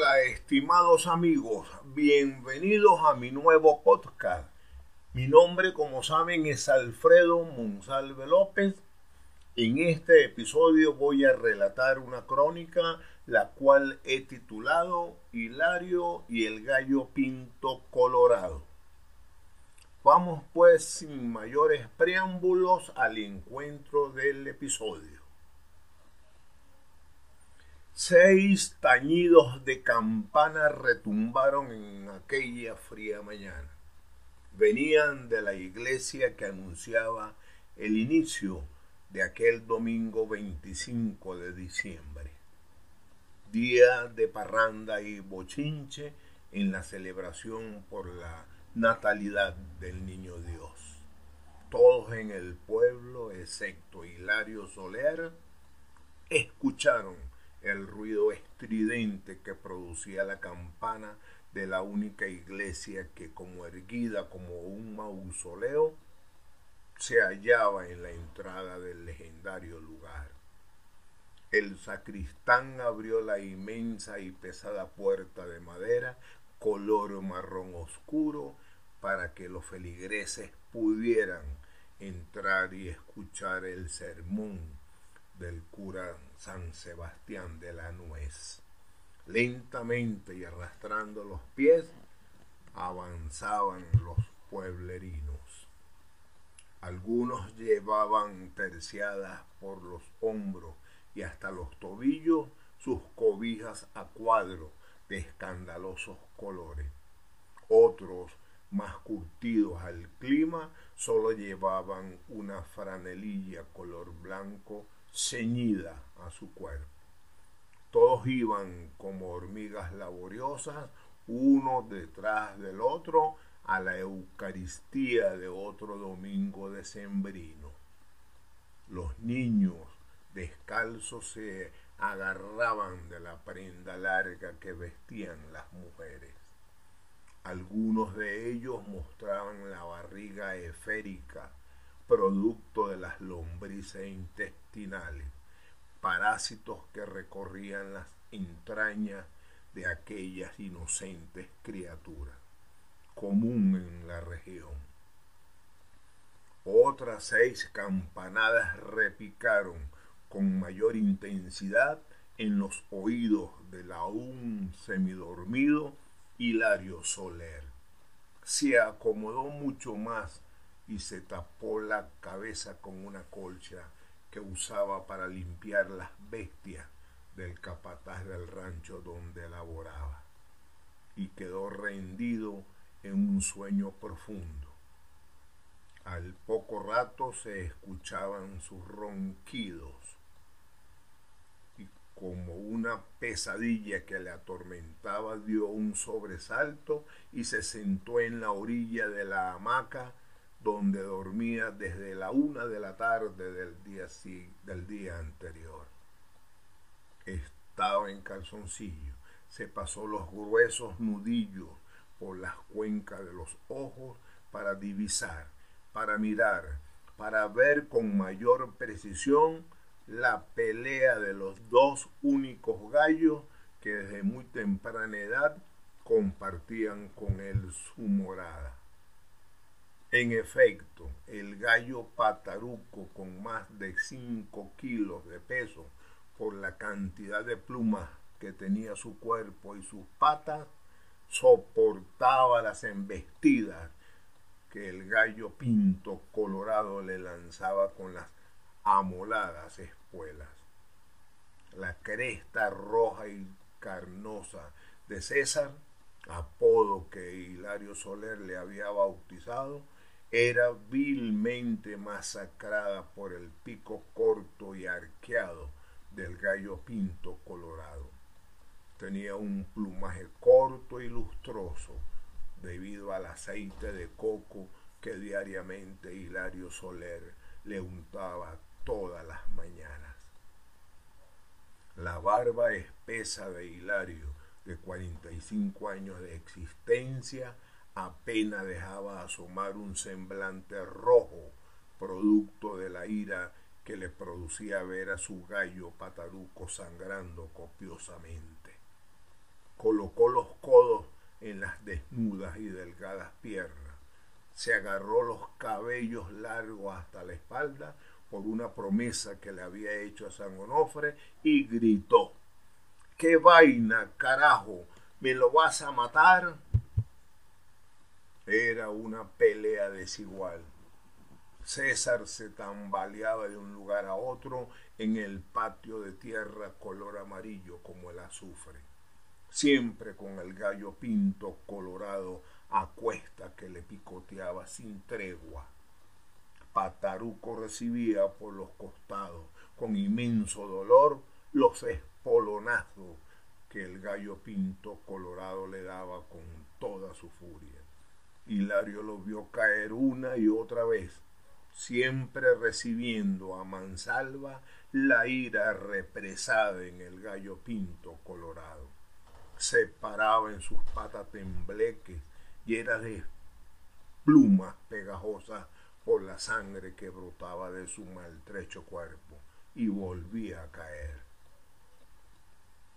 Hola, estimados amigos, bienvenidos a mi nuevo podcast. Mi nombre, como saben, es Alfredo Monsalve López. En este episodio voy a relatar una crónica, la cual he titulado Hilario y el gallo pinto colorado. Vamos pues sin mayores preámbulos al encuentro del episodio. Seis tañidos de campana retumbaron en aquella fría mañana. Venían de la iglesia que anunciaba el inicio de aquel domingo 25 de diciembre, día de parranda y bochinche en la celebración por la natalidad del niño Dios. Todos en el pueblo, excepto Hilario Soler, escucharon el ruido estridente que producía la campana de la única iglesia que como erguida como un mausoleo se hallaba en la entrada del legendario lugar. El sacristán abrió la inmensa y pesada puerta de madera color marrón oscuro para que los feligreses pudieran entrar y escuchar el sermón del cura San Sebastián de la Nuez. Lentamente y arrastrando los pies, avanzaban los pueblerinos. Algunos llevaban terciadas por los hombros y hasta los tobillos sus cobijas a cuadro de escandalosos colores. Otros, más curtidos al clima, solo llevaban una franelilla color blanco ceñida a su cuerpo. Todos iban como hormigas laboriosas, uno detrás del otro, a la Eucaristía de otro domingo decembrino. Los niños descalzos se agarraban de la prenda larga que vestían las mujeres. Algunos de ellos mostraban la barriga esférica producto de las lombrices intestinales, parásitos que recorrían las entrañas de aquellas inocentes criaturas, común en la región. Otras seis campanadas repicaron con mayor intensidad en los oídos del aún semidormido Hilario Soler. Se acomodó mucho más y se tapó la cabeza con una colcha que usaba para limpiar las bestias del capataz del rancho donde laboraba y quedó rendido en un sueño profundo. Al poco rato se escuchaban sus ronquidos y como una pesadilla que le atormentaba dio un sobresalto y se sentó en la orilla de la hamaca donde dormía desde la una de la tarde del día, del día anterior. Estaba en calzoncillo, se pasó los gruesos nudillos por las cuencas de los ojos para divisar, para mirar, para ver con mayor precisión la pelea de los dos únicos gallos que desde muy temprana edad compartían con él su morada. En efecto, el gallo pataruco con más de 5 kilos de peso por la cantidad de plumas que tenía su cuerpo y sus patas, soportaba las embestidas que el gallo pinto colorado le lanzaba con las amoladas espuelas. La cresta roja y carnosa de César, apodo que Hilario Soler le había bautizado, era vilmente masacrada por el pico corto y arqueado del gallo pinto colorado. Tenía un plumaje corto y lustroso debido al aceite de coco que diariamente Hilario Soler le untaba todas las mañanas. La barba espesa de Hilario, de 45 años de existencia, apenas dejaba asomar un semblante rojo, producto de la ira que le producía ver a su gallo pataruco sangrando copiosamente. colocó los codos en las desnudas y delgadas piernas, se agarró los cabellos largos hasta la espalda por una promesa que le había hecho a San Onofre y gritó, ¿qué vaina, carajo? ¿Me lo vas a matar? Era una pelea desigual. César se tambaleaba de un lugar a otro en el patio de tierra color amarillo como el azufre, siempre con el gallo pinto colorado a cuesta que le picoteaba sin tregua. Pataruco recibía por los costados con inmenso dolor los espolonazos que el gallo pinto colorado le daba con toda su furia. Hilario lo vio caer una y otra vez, siempre recibiendo a mansalva la ira represada en el gallo pinto colorado. Se paraba en sus patas tembleques era de plumas pegajosas por la sangre que brotaba de su maltrecho cuerpo y volvía a caer.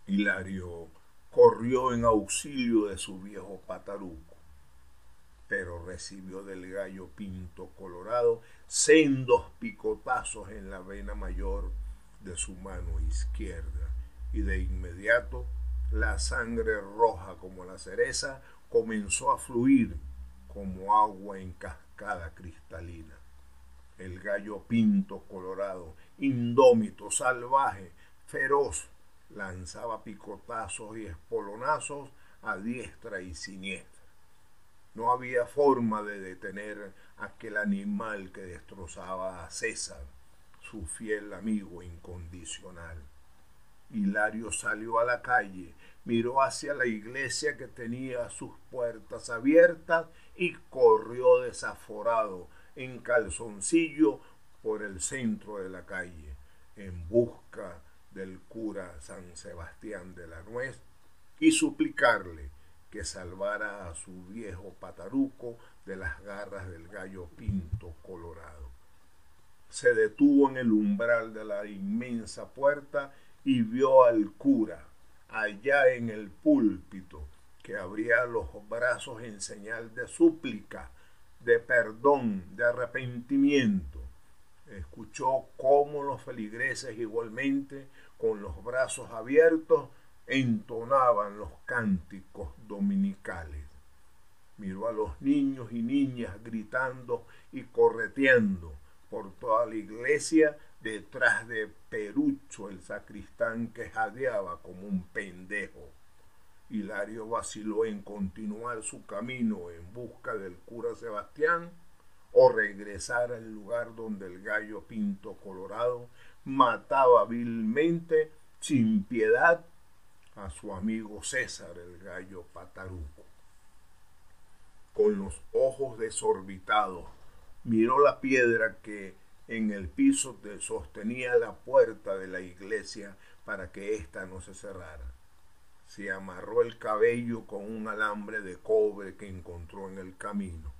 Hilario corrió en auxilio de su viejo pataruco pero recibió del gallo pinto colorado sendos picotazos en la vena mayor de su mano izquierda y de inmediato la sangre roja como la cereza comenzó a fluir como agua en cascada cristalina. El gallo pinto colorado, indómito, salvaje, feroz, lanzaba picotazos y espolonazos a diestra y siniestra. No había forma de detener aquel animal que destrozaba a César, su fiel amigo incondicional. Hilario salió a la calle, miró hacia la iglesia que tenía sus puertas abiertas y corrió desaforado en calzoncillo por el centro de la calle, en busca del cura San Sebastián de la Nuez y suplicarle que salvara a su viejo pataruco de las garras del gallo pinto colorado. Se detuvo en el umbral de la inmensa puerta y vio al cura, allá en el púlpito, que abría los brazos en señal de súplica, de perdón, de arrepentimiento. Escuchó cómo los feligreses igualmente, con los brazos abiertos, entonaban los cánticos dominicales. Miró a los niños y niñas gritando y correteando por toda la iglesia detrás de Perucho, el sacristán que jadeaba como un pendejo. Hilario vaciló en continuar su camino en busca del cura Sebastián o regresar al lugar donde el gallo pinto colorado mataba vilmente, sin piedad, a su amigo César, el gallo pataruco. Con los ojos desorbitados, miró la piedra que en el piso sostenía la puerta de la iglesia para que ésta no se cerrara. Se amarró el cabello con un alambre de cobre que encontró en el camino.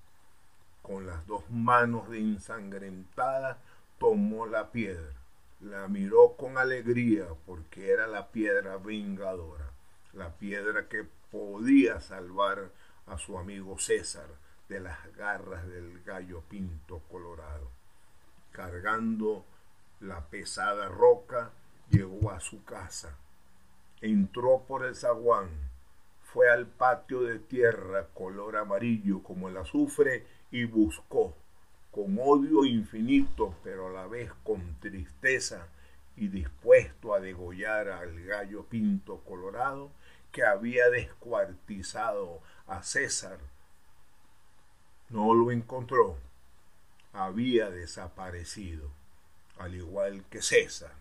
Con las dos manos de ensangrentada tomó la piedra la miró con alegría porque era la piedra vengadora, la piedra que podía salvar a su amigo César de las garras del gallo pinto colorado. Cargando la pesada roca, llegó a su casa. Entró por el zaguán, fue al patio de tierra color amarillo como el azufre y buscó con odio infinito, pero a la vez con tristeza y dispuesto a degollar al gallo pinto colorado que había descuartizado a César. No lo encontró, había desaparecido, al igual que César.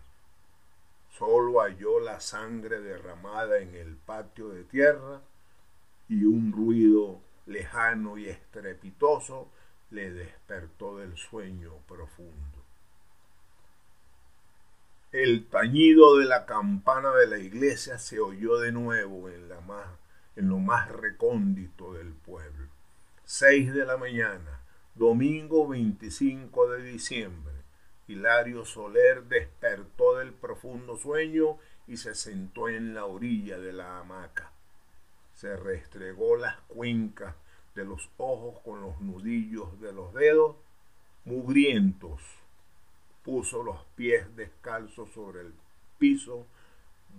Solo halló la sangre derramada en el patio de tierra y un ruido lejano y estrepitoso le despertó del sueño profundo. El tañido de la campana de la iglesia se oyó de nuevo en, la en lo más recóndito del pueblo. Seis de la mañana, domingo 25 de diciembre. Hilario Soler despertó del profundo sueño y se sentó en la orilla de la hamaca. se restregó las cuencas de los ojos con los nudillos de los dedos, mugrientos, puso los pies descalzos sobre el piso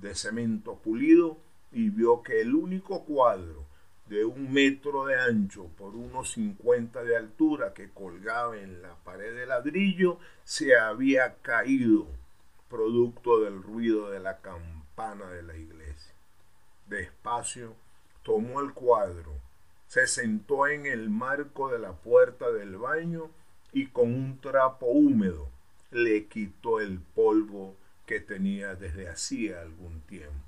de cemento pulido y vio que el único cuadro de un metro de ancho por unos cincuenta de altura que colgaba en la pared de ladrillo se había caído producto del ruido de la campana de la iglesia. Despacio tomó el cuadro, se sentó en el marco de la puerta del baño y con un trapo húmedo le quitó el polvo que tenía desde hacía algún tiempo.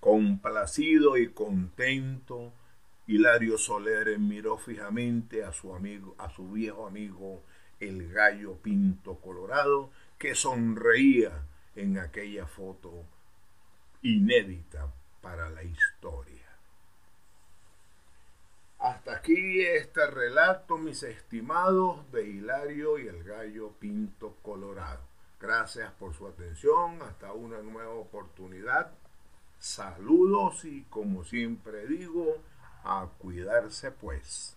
Complacido y contento, Hilario Soler miró fijamente a su amigo, a su viejo amigo, el gallo pinto colorado, que sonreía en aquella foto inédita para la historia. Hasta aquí este relato, mis estimados, de Hilario y el gallo pinto colorado. Gracias por su atención. Hasta una nueva oportunidad. Saludos y como siempre digo, a cuidarse pues.